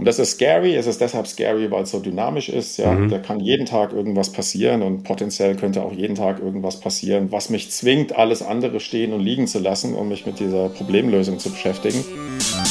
Und das ist scary. Es ist deshalb scary, weil es so dynamisch ist. Ja, mhm. da kann jeden Tag irgendwas passieren und potenziell könnte auch jeden Tag irgendwas passieren, was mich zwingt, alles andere stehen und liegen zu lassen, um mich mit dieser Problemlösung zu beschäftigen. Herzlich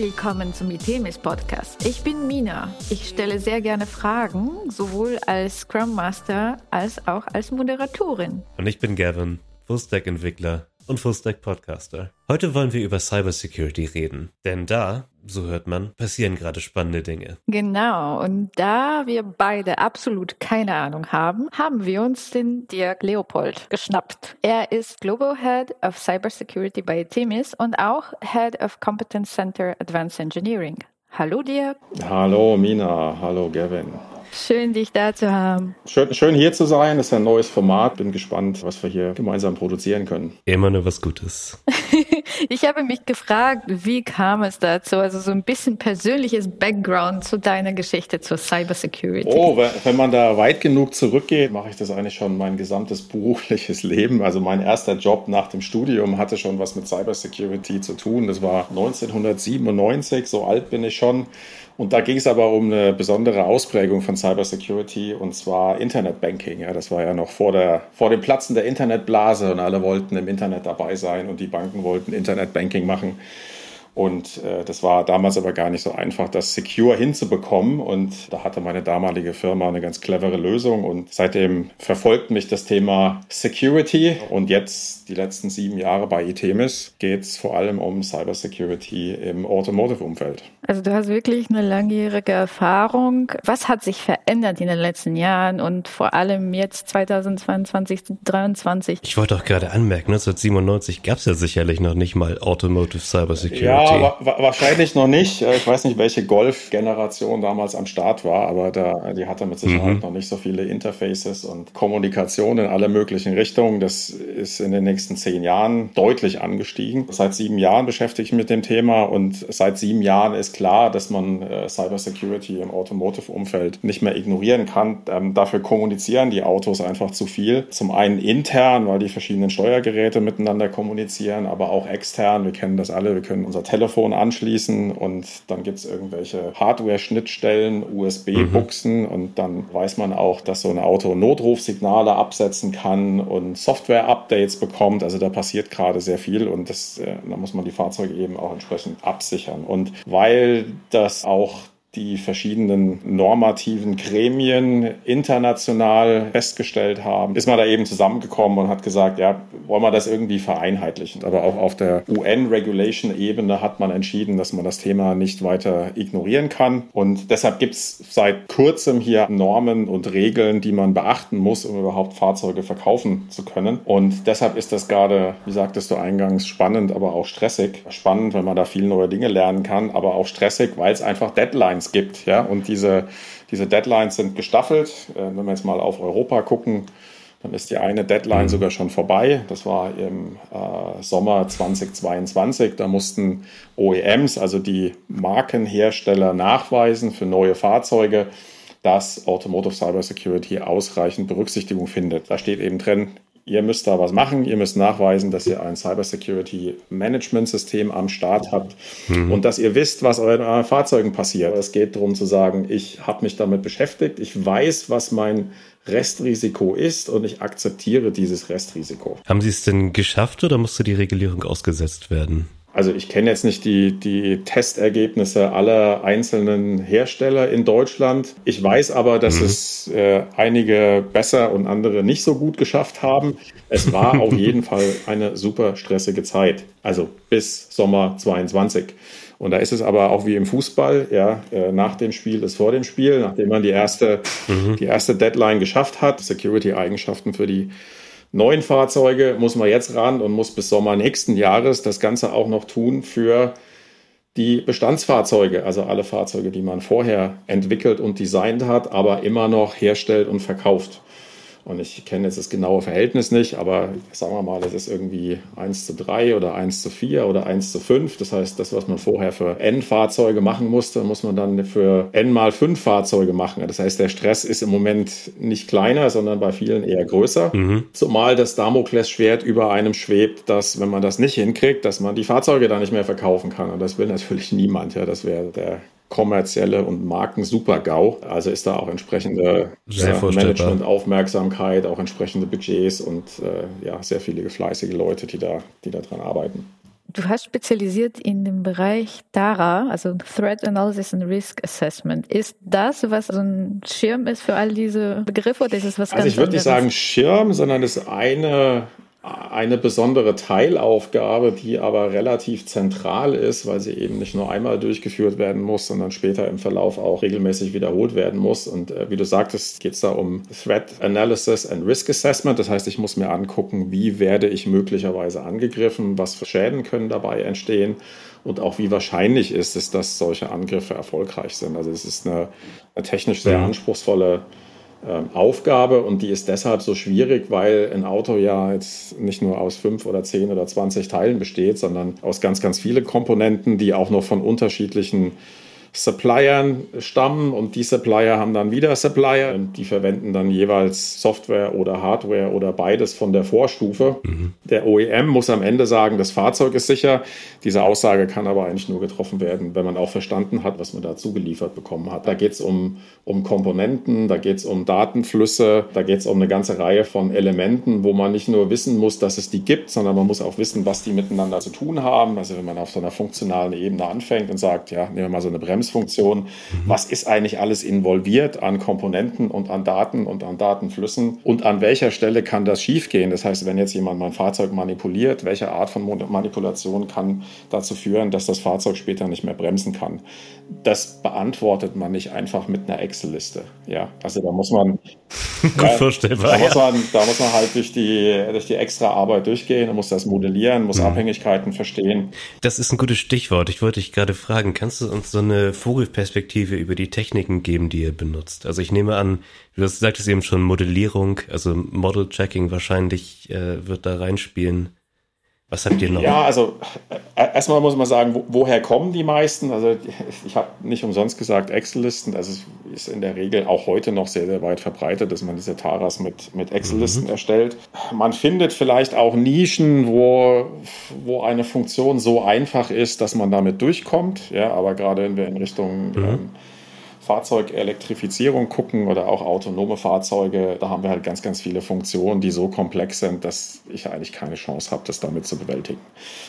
willkommen zum ITEMIS Podcast. Ich bin Mina. Ich stelle sehr gerne Fragen, sowohl als Scrum Master als auch als Moderatorin. Und ich bin Gavin, Fullstack-Entwickler und Fullstack-Podcaster. Heute wollen wir über Cybersecurity reden, denn da, so hört man, passieren gerade spannende Dinge. Genau, und da wir beide absolut keine Ahnung haben, haben wir uns den Dirk Leopold geschnappt. Er ist Global Head of Cybersecurity bei Temis und auch Head of Competence Center Advanced Engineering. Hallo Dirk. Hallo Mina, hallo Gavin. Schön, dich da zu haben. Schön, schön hier zu sein. Das ist ein neues Format. Bin gespannt, was wir hier gemeinsam produzieren können. Immer nur was Gutes. ich habe mich gefragt, wie kam es dazu? Also so ein bisschen persönliches Background zu deiner Geschichte zur Cybersecurity. Oh, wenn man da weit genug zurückgeht, mache ich das eigentlich schon mein gesamtes berufliches Leben. Also mein erster Job nach dem Studium hatte schon was mit Cybersecurity zu tun. Das war 1997, so alt bin ich schon. Und da ging es aber um eine besondere Ausprägung von Cybersecurity und zwar Internetbanking. Ja, das war ja noch vor, der, vor dem Platzen der Internetblase und alle wollten im Internet dabei sein und die Banken wollten Internetbanking machen. Und äh, das war damals aber gar nicht so einfach, das secure hinzubekommen. Und da hatte meine damalige Firma eine ganz clevere Lösung. Und seitdem verfolgt mich das Thema Security. Und jetzt, die letzten sieben Jahre bei ITEMIS, geht es vor allem um Cybersecurity im Automotive-Umfeld. Also du hast wirklich eine langjährige Erfahrung. Was hat sich verändert in den letzten Jahren und vor allem jetzt 2022, 2023? Ich wollte auch gerade anmerken, 1997 gab es ja sicherlich noch nicht mal Automotive Cybersecurity. Ja, wa wahrscheinlich noch nicht. Äh, ich weiß nicht, welche Golf-Generation damals am Start war, aber da, die hatte mit Sicherheit mhm. noch nicht so viele Interfaces und Kommunikation in alle möglichen Richtungen. Das ist in den nächsten zehn Jahren deutlich angestiegen. Seit sieben Jahren beschäftige ich mich mit dem Thema und seit sieben Jahren ist klar, dass man äh, Cybersecurity im Automotive-Umfeld nicht mehr ignorieren kann. Ähm, dafür kommunizieren die Autos einfach zu viel. Zum einen intern, weil die verschiedenen Steuergeräte miteinander kommunizieren, aber auch extern. Wir kennen das alle. Wir können unser Telefon anschließen und dann gibt es irgendwelche Hardware-Schnittstellen, USB-Buchsen mhm. und dann weiß man auch, dass so ein Auto Notrufsignale absetzen kann und Software-Updates bekommt. Also da passiert gerade sehr viel und das, äh, da muss man die Fahrzeuge eben auch entsprechend absichern. Und weil das auch die verschiedenen normativen Gremien international festgestellt haben, ist man da eben zusammengekommen und hat gesagt, ja, wollen wir das irgendwie vereinheitlichen. Aber auch auf der UN-Regulation-Ebene hat man entschieden, dass man das Thema nicht weiter ignorieren kann. Und deshalb gibt es seit kurzem hier Normen und Regeln, die man beachten muss, um überhaupt Fahrzeuge verkaufen zu können. Und deshalb ist das gerade, wie sagtest du eingangs, spannend, aber auch stressig. Spannend, weil man da viele neue Dinge lernen kann, aber auch stressig, weil es einfach Deadlines Deadlines gibt. Ja? Und diese, diese Deadlines sind gestaffelt. Äh, wenn wir jetzt mal auf Europa gucken, dann ist die eine Deadline mhm. sogar schon vorbei. Das war im äh, Sommer 2022. Da mussten OEMs, also die Markenhersteller, nachweisen für neue Fahrzeuge, dass Automotive Cyber Security ausreichend Berücksichtigung findet. Da steht eben drin, ihr müsst da was machen, ihr müsst nachweisen, dass ihr ein Cybersecurity Management System am Start habt mhm. und dass ihr wisst, was euren Fahrzeugen passiert. Es geht darum zu sagen, ich habe mich damit beschäftigt, ich weiß, was mein Restrisiko ist und ich akzeptiere dieses Restrisiko. Haben Sie es denn geschafft oder musste die Regulierung ausgesetzt werden? Also ich kenne jetzt nicht die, die Testergebnisse aller einzelnen Hersteller in Deutschland. Ich weiß aber, dass mhm. es äh, einige besser und andere nicht so gut geschafft haben. Es war auf jeden Fall eine super stressige Zeit. Also bis Sommer 22. Und da ist es aber auch wie im Fußball, ja, äh, nach dem Spiel ist vor dem Spiel, nachdem man die erste, mhm. die erste Deadline geschafft hat, Security-Eigenschaften für die neuen Fahrzeuge muss man jetzt ran und muss bis Sommer nächsten Jahres das Ganze auch noch tun für die Bestandsfahrzeuge, also alle Fahrzeuge, die man vorher entwickelt und designt hat, aber immer noch herstellt und verkauft. Und ich kenne jetzt das genaue Verhältnis nicht, aber sagen wir mal, das ist irgendwie 1 zu 3 oder 1 zu 4 oder 1 zu 5. Das heißt, das, was man vorher für N Fahrzeuge machen musste, muss man dann für N mal 5 Fahrzeuge machen. Das heißt, der Stress ist im Moment nicht kleiner, sondern bei vielen eher größer. Mhm. Zumal das Damoklesschwert über einem schwebt, dass, wenn man das nicht hinkriegt, dass man die Fahrzeuge dann nicht mehr verkaufen kann. Und das will natürlich niemand. Ja, das wäre der kommerzielle und Marken-Super-GAU. Also ist da auch entsprechende ja, Management-Aufmerksamkeit, auch entsprechende Budgets und äh, ja, sehr viele fleißige Leute, die da, die da dran arbeiten. Du hast spezialisiert in dem Bereich DARA, also Threat Analysis and Risk Assessment. Ist das, was so ein Schirm ist für all diese Begriffe oder ist es was also ganz Also ich würde nicht sagen Schirm, sondern es ist eine eine besondere Teilaufgabe, die aber relativ zentral ist, weil sie eben nicht nur einmal durchgeführt werden muss, sondern später im Verlauf auch regelmäßig wiederholt werden muss. Und äh, wie du sagtest, geht es da um Threat Analysis and Risk Assessment. Das heißt, ich muss mir angucken, wie werde ich möglicherweise angegriffen, was für Schäden können dabei entstehen und auch wie wahrscheinlich ist es, dass solche Angriffe erfolgreich sind. Also es ist eine, eine technisch sehr anspruchsvolle ähm, Aufgabe und die ist deshalb so schwierig, weil ein Auto ja jetzt nicht nur aus fünf oder zehn oder zwanzig Teilen besteht, sondern aus ganz, ganz vielen Komponenten, die auch noch von unterschiedlichen Suppliern stammen und die Supplier haben dann wieder Supplier und die verwenden dann jeweils Software oder Hardware oder beides von der Vorstufe. Mhm. Der OEM muss am Ende sagen, das Fahrzeug ist sicher. Diese Aussage kann aber eigentlich nur getroffen werden, wenn man auch verstanden hat, was man dazu geliefert bekommen hat. Da geht es um, um Komponenten, da geht es um Datenflüsse, da geht es um eine ganze Reihe von Elementen, wo man nicht nur wissen muss, dass es die gibt, sondern man muss auch wissen, was die miteinander zu tun haben. Also wenn man auf so einer funktionalen Ebene anfängt und sagt, ja, nehmen wir mal so eine Bremse Bremsfunktion. Mhm. Was ist eigentlich alles involviert an Komponenten und an Daten und an Datenflüssen? Und an welcher Stelle kann das schiefgehen? Das heißt, wenn jetzt jemand mein Fahrzeug manipuliert, welche Art von Manipulation kann dazu führen, dass das Fahrzeug später nicht mehr bremsen kann? Das beantwortet man nicht einfach mit einer Excel-Liste. Ja, also da muss man, Gut ja, vorstellbar, da, muss man da muss man halt durch die, durch die extra Arbeit durchgehen, und muss das modellieren, muss mhm. Abhängigkeiten verstehen. Das ist ein gutes Stichwort. Ich wollte dich gerade fragen, kannst du uns so eine Vogelperspektive über die Techniken geben, die ihr benutzt? Also ich nehme an, du sagtest eben schon Modellierung, also Model Checking wahrscheinlich äh, wird da reinspielen. Was habt ihr noch? Ja, also äh, erstmal muss man sagen, wo, woher kommen die meisten? Also ich habe nicht umsonst gesagt Excel-Listen. Also es ist in der Regel auch heute noch sehr, sehr weit verbreitet, dass man diese Taras mit, mit Excel-Listen mhm. erstellt. Man findet vielleicht auch Nischen, wo, wo eine Funktion so einfach ist, dass man damit durchkommt. Ja, aber gerade wenn wir in Richtung mhm. ähm, Fahrzeugelektrifizierung gucken oder auch autonome Fahrzeuge, da haben wir halt ganz, ganz viele Funktionen, die so komplex sind, dass ich eigentlich keine Chance habe, das damit zu bewältigen.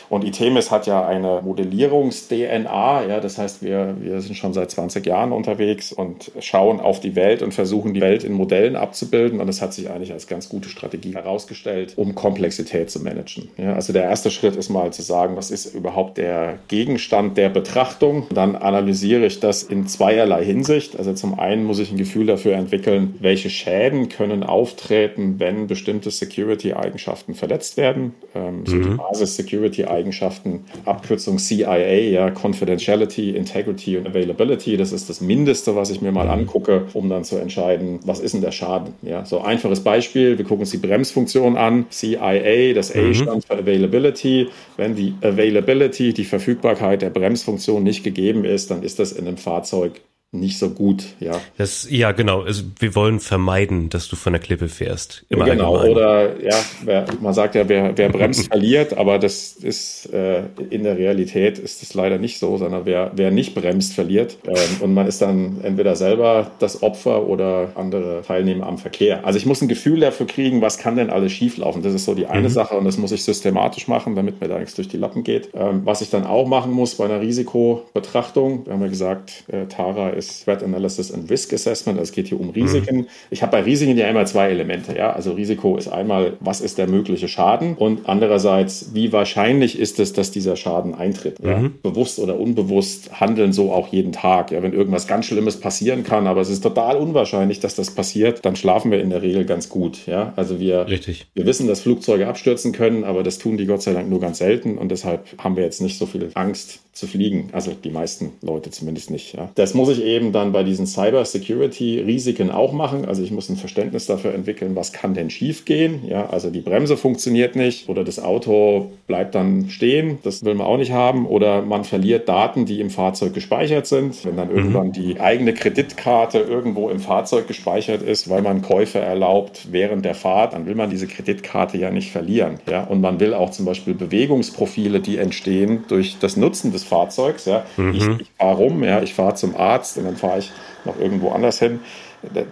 Und ITEMIS hat ja eine Modellierungs-DNA, ja, das heißt, wir, wir sind schon seit 20 Jahren unterwegs und schauen auf die Welt und versuchen die Welt in Modellen abzubilden und das hat sich eigentlich als ganz gute Strategie herausgestellt, um Komplexität zu managen. Ja, also der erste Schritt ist mal zu sagen, was ist überhaupt der Gegenstand der Betrachtung? Dann analysiere ich das in zweierlei Hinsicht. Hinsicht. Also zum einen muss ich ein Gefühl dafür entwickeln, welche Schäden können auftreten, wenn bestimmte Security-Eigenschaften verletzt werden. Ähm, so mhm. die Basis-Security-Eigenschaften, Abkürzung CIA, ja, Confidentiality, Integrity und Availability. Das ist das Mindeste, was ich mir mal mhm. angucke, um dann zu entscheiden, was ist denn der Schaden. Ja, so einfaches Beispiel, wir gucken uns die Bremsfunktion an. CIA, das A mhm. stand für Availability. Wenn die Availability, die Verfügbarkeit der Bremsfunktion nicht gegeben ist, dann ist das in einem Fahrzeug nicht so gut, ja. Das, ja, genau. Also wir wollen vermeiden, dass du von der Klippe fährst. Immer genau, allgemein. oder ja, wer, man sagt ja, wer, wer bremst, verliert, aber das ist äh, in der Realität ist es leider nicht so, sondern wer, wer nicht bremst, verliert. Ähm, und man ist dann entweder selber das Opfer oder andere Teilnehmer am Verkehr. Also ich muss ein Gefühl dafür kriegen, was kann denn alles schieflaufen. Das ist so die eine mhm. Sache und das muss ich systematisch machen, damit mir da nichts durch die Lappen geht. Ähm, was ich dann auch machen muss bei einer Risikobetrachtung, wir haben ja gesagt, äh, Tara ist Threat Analysis and Risk Assessment. Also es geht hier um Risiken. Mhm. Ich habe bei Risiken ja immer zwei Elemente. Ja? Also Risiko ist einmal, was ist der mögliche Schaden? Und andererseits, wie wahrscheinlich ist es, dass dieser Schaden eintritt? Ja? Mhm. Bewusst oder unbewusst handeln so auch jeden Tag. Ja? Wenn irgendwas ganz Schlimmes passieren kann, aber es ist total unwahrscheinlich, dass das passiert, dann schlafen wir in der Regel ganz gut. Ja? Also wir, Richtig. wir wissen, dass Flugzeuge abstürzen können, aber das tun die Gott sei Dank nur ganz selten. Und deshalb haben wir jetzt nicht so viel Angst zu fliegen. Also die meisten Leute zumindest nicht. Ja? Das muss ich eben eben dann bei diesen Cyber Security Risiken auch machen. Also ich muss ein Verständnis dafür entwickeln, was kann denn schiefgehen. Ja, also die Bremse funktioniert nicht oder das Auto bleibt dann stehen. Das will man auch nicht haben. Oder man verliert Daten, die im Fahrzeug gespeichert sind. Wenn dann mhm. irgendwann die eigene Kreditkarte irgendwo im Fahrzeug gespeichert ist, weil man Käufe erlaubt während der Fahrt, dann will man diese Kreditkarte ja nicht verlieren. Ja, und man will auch zum Beispiel Bewegungsprofile, die entstehen durch das Nutzen des Fahrzeugs. Ja, mhm. ich, ich fahre rum, ja, ich fahre zum Arzt und dann fahre ich noch irgendwo anders hin.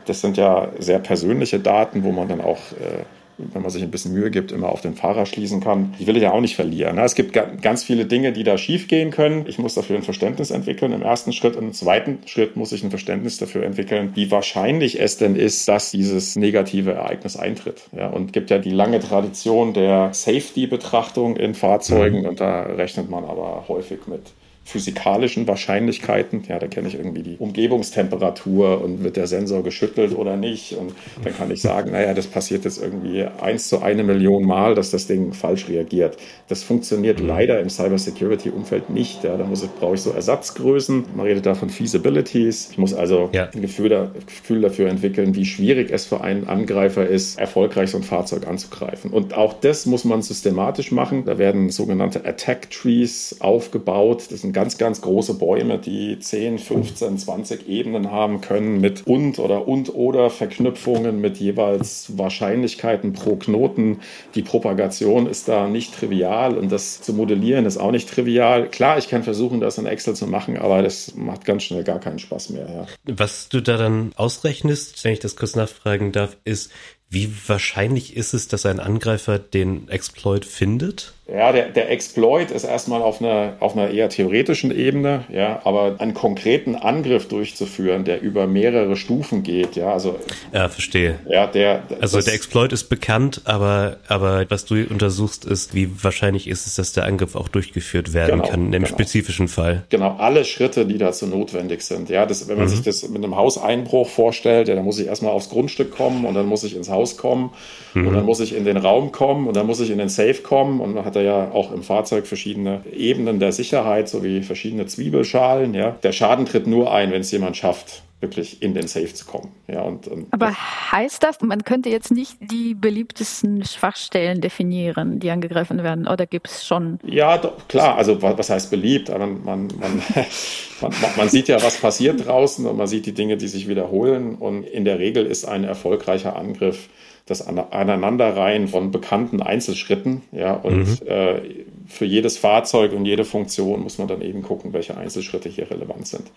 Das sind ja sehr persönliche Daten, wo man dann auch äh, wenn man sich ein bisschen Mühe gibt, immer auf den Fahrer schließen kann. Die will ich ja auch nicht verlieren. Ne? Es gibt ganz viele Dinge, die da schiefgehen können. Ich muss dafür ein Verständnis entwickeln im ersten Schritt. Und im zweiten Schritt muss ich ein Verständnis dafür entwickeln, wie wahrscheinlich es denn ist, dass dieses negative Ereignis eintritt. Ja, und gibt ja die lange Tradition der Safety-Betrachtung in Fahrzeugen. Mhm. Und da rechnet man aber häufig mit physikalischen Wahrscheinlichkeiten. Ja, da kenne ich irgendwie die Umgebungstemperatur und wird der Sensor geschüttelt oder nicht. Und dann kann ich sagen, naja, das passiert jetzt irgendwie eins zu eine Million Mal, dass das Ding falsch reagiert. Das funktioniert mhm. leider im Cybersecurity-Umfeld nicht. Ja, da muss ich, brauche ich so Ersatzgrößen. Man redet da von Feasibilities. Ich muss also ja. ein Gefühl, da, Gefühl dafür entwickeln, wie schwierig es für einen Angreifer ist, erfolgreich so ein Fahrzeug anzugreifen. Und auch das muss man systematisch machen. Da werden sogenannte Attack Trees aufgebaut. Das sind ganz, ganz große Bäume, die 10, 15, 20 Ebenen haben können mit und oder und oder Verknüpfungen mit jeweils Wahrscheinlichkeiten pro Knoten. Die Propagation ist da nicht trivial und das zu modellieren ist auch nicht trivial. Klar, ich kann versuchen, das in Excel zu machen, aber das macht ganz schnell gar keinen Spaß mehr. Ja. Was du da dann ausrechnest, wenn ich das kurz nachfragen darf, ist, wie wahrscheinlich ist es, dass ein Angreifer den Exploit findet? Ja, der, der Exploit ist erstmal auf einer, auf einer eher theoretischen Ebene, ja, aber einen konkreten Angriff durchzuführen, der über mehrere Stufen geht, ja, also. Ja, verstehe. Ja, der. Also der Exploit ist bekannt, aber, aber was du untersuchst ist, wie wahrscheinlich ist es, dass der Angriff auch durchgeführt werden genau, kann, in dem genau. spezifischen Fall. Genau, alle Schritte, die dazu notwendig sind, ja, das, wenn man mhm. sich das mit einem Hauseinbruch vorstellt, ja, dann muss ich erstmal aufs Grundstück kommen und dann muss ich ins Haus kommen mhm. und dann muss ich in den Raum kommen und dann muss ich in den Safe kommen und man hat er ja auch im Fahrzeug verschiedene Ebenen der Sicherheit sowie verschiedene Zwiebelschalen. Ja. Der Schaden tritt nur ein, wenn es jemand schafft, wirklich in den Safe zu kommen. Ja, und, und Aber heißt das, man könnte jetzt nicht die beliebtesten Schwachstellen definieren, die angegriffen werden, oder gibt es schon? Ja, doch, klar, also was heißt beliebt? Man, man, man, man, man sieht ja, was passiert draußen und man sieht die Dinge, die sich wiederholen und in der Regel ist ein erfolgreicher Angriff das Aneinanderreihen von bekannten Einzelschritten. Ja, und mhm. äh, für jedes Fahrzeug und jede Funktion muss man dann eben gucken, welche Einzelschritte hier relevant sind.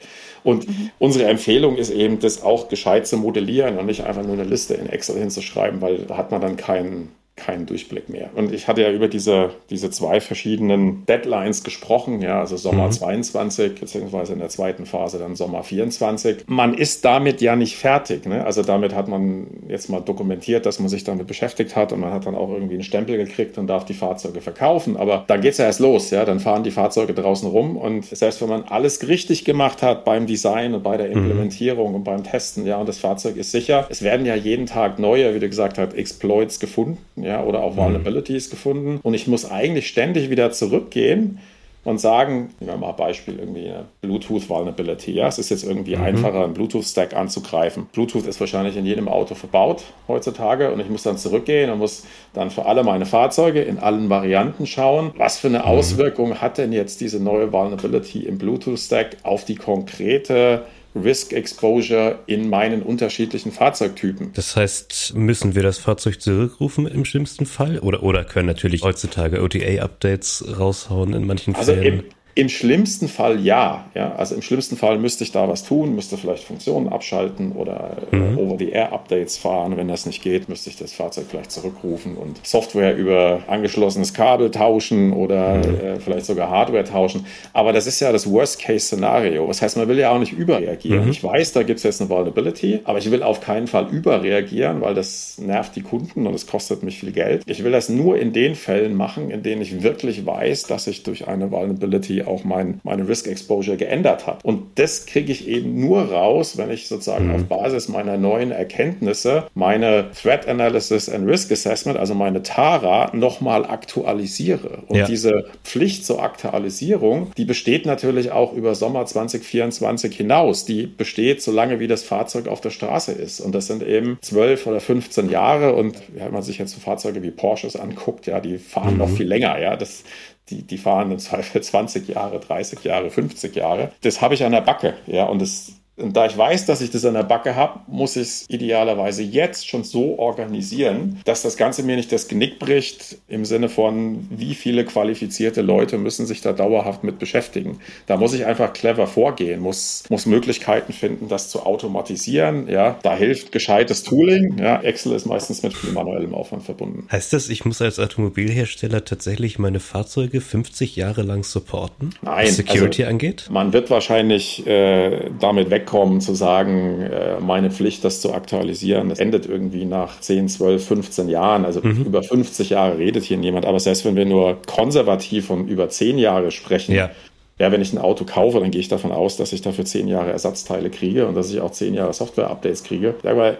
Und mhm. unsere Empfehlung ist eben, das auch gescheit zu modellieren und nicht einfach nur eine Liste in Excel hinzuschreiben, weil da hat man dann keinen keinen Durchblick mehr. Und ich hatte ja über diese, diese zwei verschiedenen Deadlines gesprochen, ja, also Sommer mhm. 22, beziehungsweise in der zweiten Phase dann Sommer 24. Man ist damit ja nicht fertig. Ne? Also damit hat man jetzt mal dokumentiert, dass man sich damit beschäftigt hat und man hat dann auch irgendwie einen Stempel gekriegt und darf die Fahrzeuge verkaufen. Aber dann geht es ja erst los, ja. Dann fahren die Fahrzeuge draußen rum und selbst wenn man alles richtig gemacht hat beim Design und bei der mhm. Implementierung mhm. und beim Testen, ja, und das Fahrzeug ist sicher, es werden ja jeden Tag neue, wie du gesagt hast, Exploits gefunden ja, oder auch. Vulnerabilities mhm. gefunden. Und ich muss eigentlich ständig wieder zurückgehen und sagen, nehmen wir mal Beispiel, irgendwie eine Bluetooth Vulnerability. Ja, es ist jetzt irgendwie mhm. einfacher, einen Bluetooth-Stack anzugreifen. Bluetooth ist wahrscheinlich in jedem Auto verbaut heutzutage und ich muss dann zurückgehen und muss dann für alle meine Fahrzeuge in allen Varianten schauen, was für eine mhm. Auswirkung hat denn jetzt diese neue Vulnerability im Bluetooth-Stack auf die konkrete Risk Exposure in meinen unterschiedlichen Fahrzeugtypen. Das heißt, müssen wir das Fahrzeug zurückrufen im schlimmsten Fall? Oder, oder können natürlich heutzutage OTA-Updates raushauen in manchen also Fällen? Im, im schlimmsten Fall ja. ja. Also im schlimmsten Fall müsste ich da was tun, müsste vielleicht Funktionen abschalten oder äh, mhm. Over-the-Air-Updates fahren. Wenn das nicht geht, müsste ich das Fahrzeug vielleicht zurückrufen und Software über angeschlossenes Kabel tauschen oder mhm. äh, vielleicht sogar Hardware tauschen. Aber das ist ja das Worst-Case-Szenario. Das heißt, man will ja auch nicht überreagieren. Mhm. Ich weiß, da gibt es jetzt eine Vulnerability, aber ich will auf keinen Fall überreagieren, weil das nervt die Kunden und es kostet mich viel Geld. Ich will das nur in den Fällen machen, in denen ich wirklich weiß, dass ich durch eine Vulnerability auch mein, meine Risk Exposure geändert hat. Und das kriege ich eben nur raus, wenn ich sozusagen mhm. auf Basis meiner neuen Erkenntnisse meine Threat Analysis and Risk Assessment, also meine TARA, nochmal aktualisiere. Und ja. diese Pflicht zur Aktualisierung, die besteht natürlich auch über Sommer 2024 hinaus. Die besteht, solange wie das Fahrzeug auf der Straße ist. Und das sind eben 12 oder 15 Jahre. Und wenn man sich jetzt so Fahrzeuge wie Porsches anguckt, ja, die fahren mhm. noch viel länger. Ja, das, die, die fahren im Zweifel 20 Jahre, 30 Jahre, 50 Jahre. Das habe ich an der Backe. Ja, und das und da ich weiß, dass ich das an der Backe habe, muss ich es idealerweise jetzt schon so organisieren, dass das Ganze mir nicht das Genick bricht im Sinne von, wie viele qualifizierte Leute müssen sich da dauerhaft mit beschäftigen. Da muss ich einfach clever vorgehen, muss, muss Möglichkeiten finden, das zu automatisieren. Ja, da hilft gescheites Tooling. Ja, Excel ist meistens mit viel manuellem Aufwand verbunden. Heißt das, ich muss als Automobilhersteller tatsächlich meine Fahrzeuge 50 Jahre lang supporten? Nein. Was Security also, angeht? Man wird wahrscheinlich äh, damit weg wegkommen, zu sagen, äh, meine Pflicht, das zu aktualisieren, das endet irgendwie nach 10, 12, 15 Jahren. Also mhm. über 50 Jahre redet hier niemand. Aber selbst wenn wir nur konservativ von über 10 Jahre sprechen, ja. Ja, wenn ich ein Auto kaufe, dann gehe ich davon aus, dass ich dafür zehn Jahre Ersatzteile kriege und dass ich auch zehn Jahre Software-Updates kriege. Mal,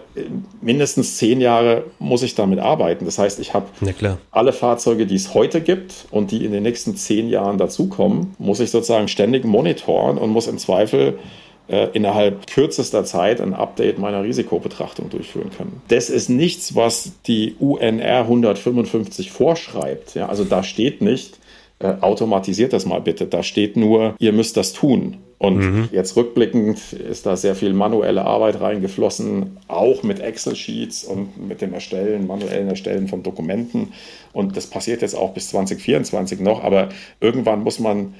mindestens zehn Jahre muss ich damit arbeiten. Das heißt, ich habe alle Fahrzeuge, die es heute gibt und die in den nächsten zehn Jahren dazukommen, muss ich sozusagen ständig monitoren und muss im Zweifel innerhalb kürzester Zeit ein Update meiner Risikobetrachtung durchführen können. Das ist nichts, was die UNR 155 vorschreibt. Ja, also da steht nicht, äh, automatisiert das mal bitte. Da steht nur, ihr müsst das tun. Und mhm. jetzt rückblickend ist da sehr viel manuelle Arbeit reingeflossen, auch mit Excel-Sheets und mit dem Erstellen, manuellen Erstellen von Dokumenten. Und das passiert jetzt auch bis 2024 noch. Aber irgendwann muss man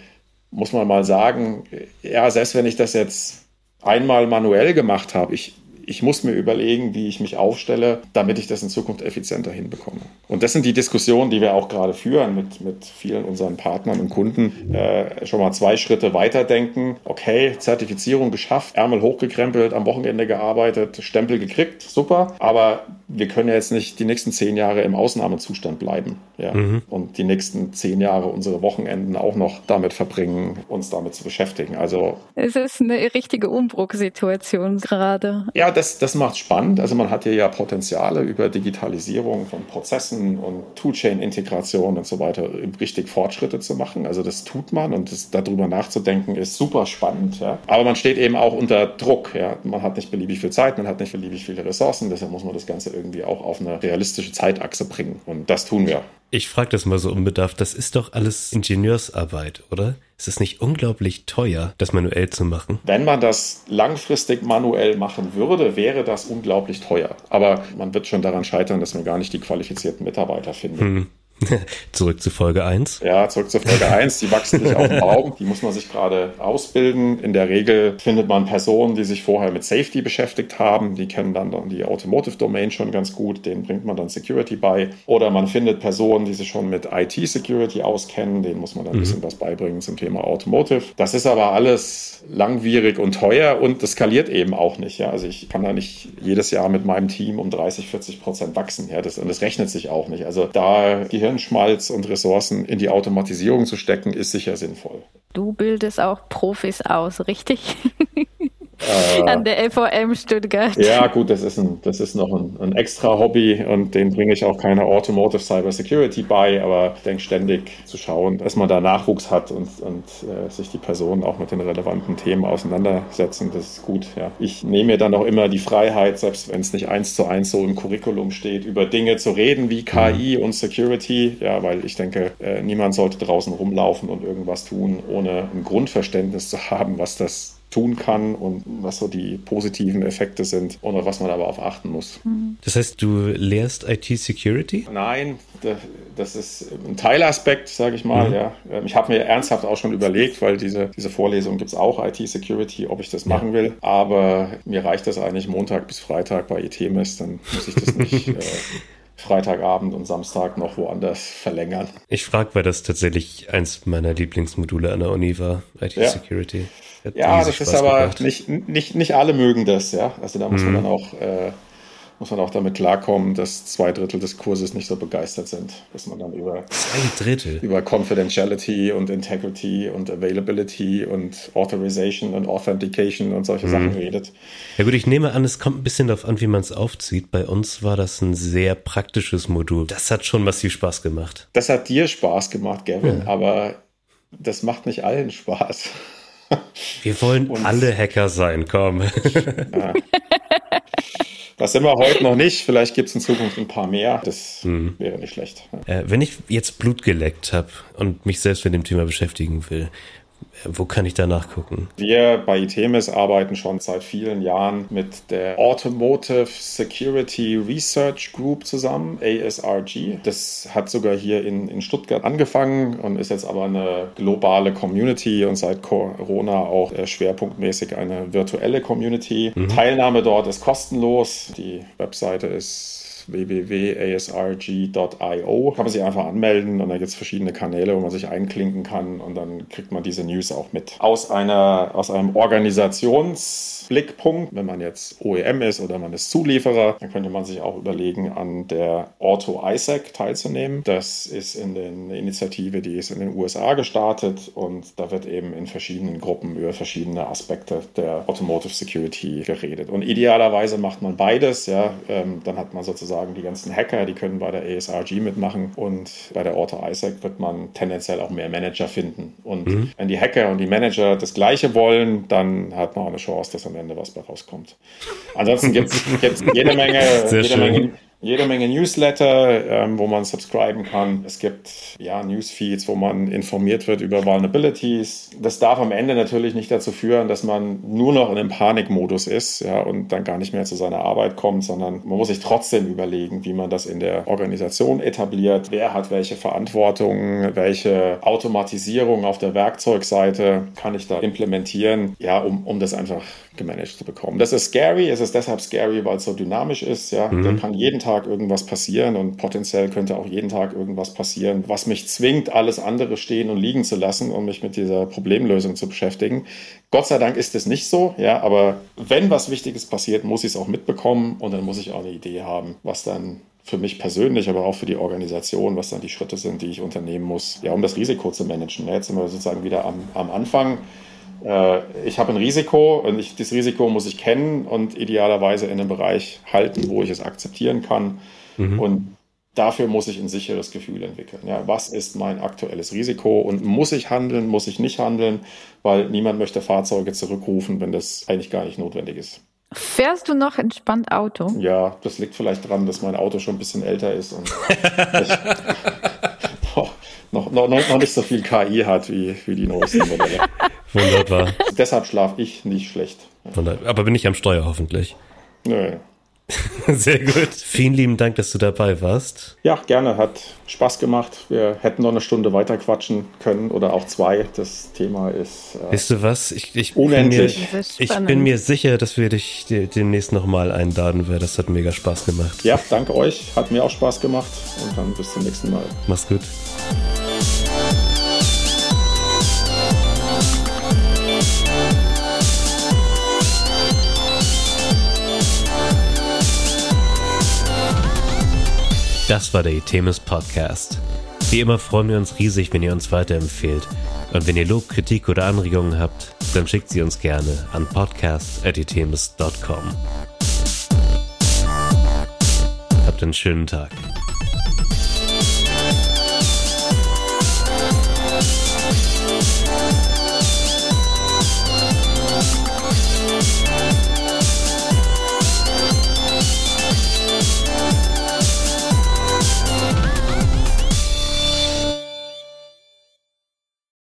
muss man mal sagen, ja, selbst wenn ich das jetzt einmal manuell gemacht habe, ich, ich muss mir überlegen, wie ich mich aufstelle, damit ich das in Zukunft effizienter hinbekomme. Und das sind die Diskussionen, die wir auch gerade führen mit, mit vielen unseren Partnern und Kunden. Äh, schon mal zwei Schritte weiterdenken. Okay, Zertifizierung geschafft, Ärmel hochgekrempelt, am Wochenende gearbeitet, Stempel gekriegt, super. Aber wir können ja jetzt nicht die nächsten zehn Jahre im Ausnahmezustand bleiben. Ja? Mhm. Und die nächsten zehn Jahre unsere Wochenenden auch noch damit verbringen, uns damit zu beschäftigen. Also es ist eine richtige Umbruchsituation gerade. Ja, das, das macht spannend. Also man hat hier ja Potenziale über Digitalisierung von Prozessen und Toolchain-Integration und so weiter, richtig Fortschritte zu machen. Also das tut man und das, darüber nachzudenken ist super spannend. Ja? Aber man steht eben auch unter Druck. Ja? Man hat nicht beliebig viel Zeit, man hat nicht beliebig viele Ressourcen. Deshalb muss man das Ganze irgendwie auch auf eine realistische Zeitachse bringen. Und das tun wir. Ich frage das mal so unbedarft. Das ist doch alles Ingenieursarbeit, oder? Ist es nicht unglaublich teuer, das manuell zu machen? Wenn man das langfristig manuell machen würde, wäre das unglaublich teuer. Aber man wird schon daran scheitern, dass man gar nicht die qualifizierten Mitarbeiter findet. Hm. zurück zu Folge 1. Ja, zurück zu Folge 1. Die wachsen nicht auf dem Baum. Die muss man sich gerade ausbilden. In der Regel findet man Personen, die sich vorher mit Safety beschäftigt haben. Die kennen dann, die Automotive Domain schon ganz gut. Denen bringt man dann Security bei. Oder man findet Personen, die sich schon mit IT Security auskennen. Denen muss man dann ein mhm. bisschen was beibringen zum Thema Automotive. Das ist aber alles langwierig und teuer und das skaliert eben auch nicht. Ja? Also ich kann da nicht jedes Jahr mit meinem Team um 30, 40 Prozent wachsen. Ja? Das, und das rechnet sich auch nicht. Also da Gehirn Hirnschmalz und Ressourcen in die Automatisierung zu stecken, ist sicher sinnvoll. Du bildest auch Profis aus, richtig? Äh, An der LVM Stuttgart. Ja, gut, das ist, ein, das ist noch ein, ein extra Hobby und den bringe ich auch keine Automotive Cyber Security bei, aber ich denke ständig zu schauen, dass man da Nachwuchs hat und, und äh, sich die Personen auch mit den relevanten Themen auseinandersetzen. Das ist gut. Ja. Ich nehme mir dann auch immer die Freiheit, selbst wenn es nicht eins zu eins so im Curriculum steht, über Dinge zu reden wie KI und Security, ja, weil ich denke, äh, niemand sollte draußen rumlaufen und irgendwas tun, ohne ein Grundverständnis zu haben, was das tun kann und was so die positiven Effekte sind und auf was man aber auf achten muss. Das heißt, du lehrst IT-Security? Nein, das ist ein Teilaspekt, sage ich mal. Mhm. Ja. Ähm, ich habe mir ernsthaft auch schon überlegt, weil diese, diese Vorlesung gibt es auch, IT-Security, ob ich das machen will. Aber mir reicht das eigentlich Montag bis Freitag bei ITMS, dann muss ich das nicht... äh, Freitagabend und Samstag noch woanders verlängern. Ich frage, weil das tatsächlich eins meiner Lieblingsmodule an der Uni war, IT-Security. Ja. Ja, das ist aber nicht, nicht, nicht alle mögen das, ja. Also da muss mhm. man dann auch, äh, muss man auch damit klarkommen, dass zwei Drittel des Kurses nicht so begeistert sind, dass man dann über zwei Drittel über Confidentiality und Integrity und Availability und Authorization und Authentication und solche mhm. Sachen redet. Ja gut, ich nehme an, es kommt ein bisschen darauf an, wie man es aufzieht. Bei uns war das ein sehr praktisches Modul. Das hat schon massiv Spaß gemacht. Das hat dir Spaß gemacht, Gavin, ja. aber das macht nicht allen Spaß. Wir wollen und, alle Hacker sein, komm. Ja. Das sind wir heute noch nicht. Vielleicht gibt es in Zukunft ein paar mehr. Das hm. wäre nicht schlecht. Äh, wenn ich jetzt Blut geleckt habe und mich selbst mit dem Thema beschäftigen will, wo kann ich da nachgucken? Wir bei ITEMIS arbeiten schon seit vielen Jahren mit der Automotive Security Research Group zusammen, ASRG. Das hat sogar hier in, in Stuttgart angefangen und ist jetzt aber eine globale Community und seit Corona auch äh, schwerpunktmäßig eine virtuelle Community. Mhm. Teilnahme dort ist kostenlos. Die Webseite ist www.asrg.io. Kann man sich einfach anmelden und da gibt es verschiedene Kanäle, wo man sich einklinken kann und dann kriegt man diese News auch mit. Aus, einer, aus einem Organisationsblickpunkt, wenn man jetzt OEM ist oder man ist Zulieferer, dann könnte man sich auch überlegen, an der Auto ISAC teilzunehmen. Das ist in den Initiative, die ist in den USA gestartet und da wird eben in verschiedenen Gruppen über verschiedene Aspekte der Automotive Security geredet. Und idealerweise macht man beides, ja, ähm, dann hat man sozusagen sozusagen die ganzen Hacker, die können bei der ASRG mitmachen und bei der Auto ISAC wird man tendenziell auch mehr Manager finden. Und mhm. wenn die Hacker und die Manager das Gleiche wollen, dann hat man auch eine Chance, dass am Ende was bei rauskommt. Ansonsten gibt es jede Menge, jede Menge jede Menge Newsletter, ähm, wo man subscriben kann. Es gibt ja Newsfeeds, wo man informiert wird über Vulnerabilities. Das darf am Ende natürlich nicht dazu führen, dass man nur noch in einem Panikmodus ist ja, und dann gar nicht mehr zu seiner Arbeit kommt, sondern man muss sich trotzdem überlegen, wie man das in der Organisation etabliert. Wer hat welche Verantwortung, welche Automatisierung auf der Werkzeugseite kann ich da implementieren, ja, um, um das einfach gemanagt zu bekommen. Das ist scary. Es ist deshalb scary, weil es so dynamisch ist. Ja, mhm. da kann jeden Tag irgendwas passieren und potenziell könnte auch jeden Tag irgendwas passieren, was mich zwingt, alles andere stehen und liegen zu lassen und mich mit dieser Problemlösung zu beschäftigen. Gott sei Dank ist es nicht so. Ja, aber wenn was Wichtiges passiert, muss ich es auch mitbekommen und dann muss ich auch eine Idee haben, was dann für mich persönlich, aber auch für die Organisation, was dann die Schritte sind, die ich unternehmen muss, ja, um das Risiko zu managen. Jetzt sind wir sozusagen wieder am, am Anfang. Äh, ich habe ein Risiko und ich, das Risiko muss ich kennen und idealerweise in einem Bereich halten, wo ich es akzeptieren kann. Mhm. Und dafür muss ich ein sicheres Gefühl entwickeln. Ja, was ist mein aktuelles Risiko und muss ich handeln, muss ich nicht handeln, weil niemand möchte Fahrzeuge zurückrufen, wenn das eigentlich gar nicht notwendig ist. Fährst du noch entspannt Auto? Ja, das liegt vielleicht daran, dass mein Auto schon ein bisschen älter ist und ich, noch, noch, noch nicht so viel KI hat wie, wie die neuesten Modelle. Wunderbar. Deshalb schlafe ich nicht schlecht. Wunderbar. Aber bin ich am Steuer hoffentlich. Nö. Sehr gut. Vielen lieben Dank, dass du dabei warst. Ja, gerne. Hat Spaß gemacht. Wir hätten noch eine Stunde weiter quatschen können oder auch zwei. Das Thema ist äh, weißt du was? Ich, ich unendlich. Bin mir, ich bin mir sicher, dass wir dich demnächst nochmal einladen werden. Das hat mega Spaß gemacht. Ja, danke euch. Hat mir auch Spaß gemacht. Und dann bis zum nächsten Mal. Mach's gut. Das war der Itemis Podcast. Wie immer freuen wir uns riesig, wenn ihr uns weiterempfehlt. Und wenn ihr Lob, Kritik oder Anregungen habt, dann schickt sie uns gerne an podcast.itemis.com. Habt einen schönen Tag.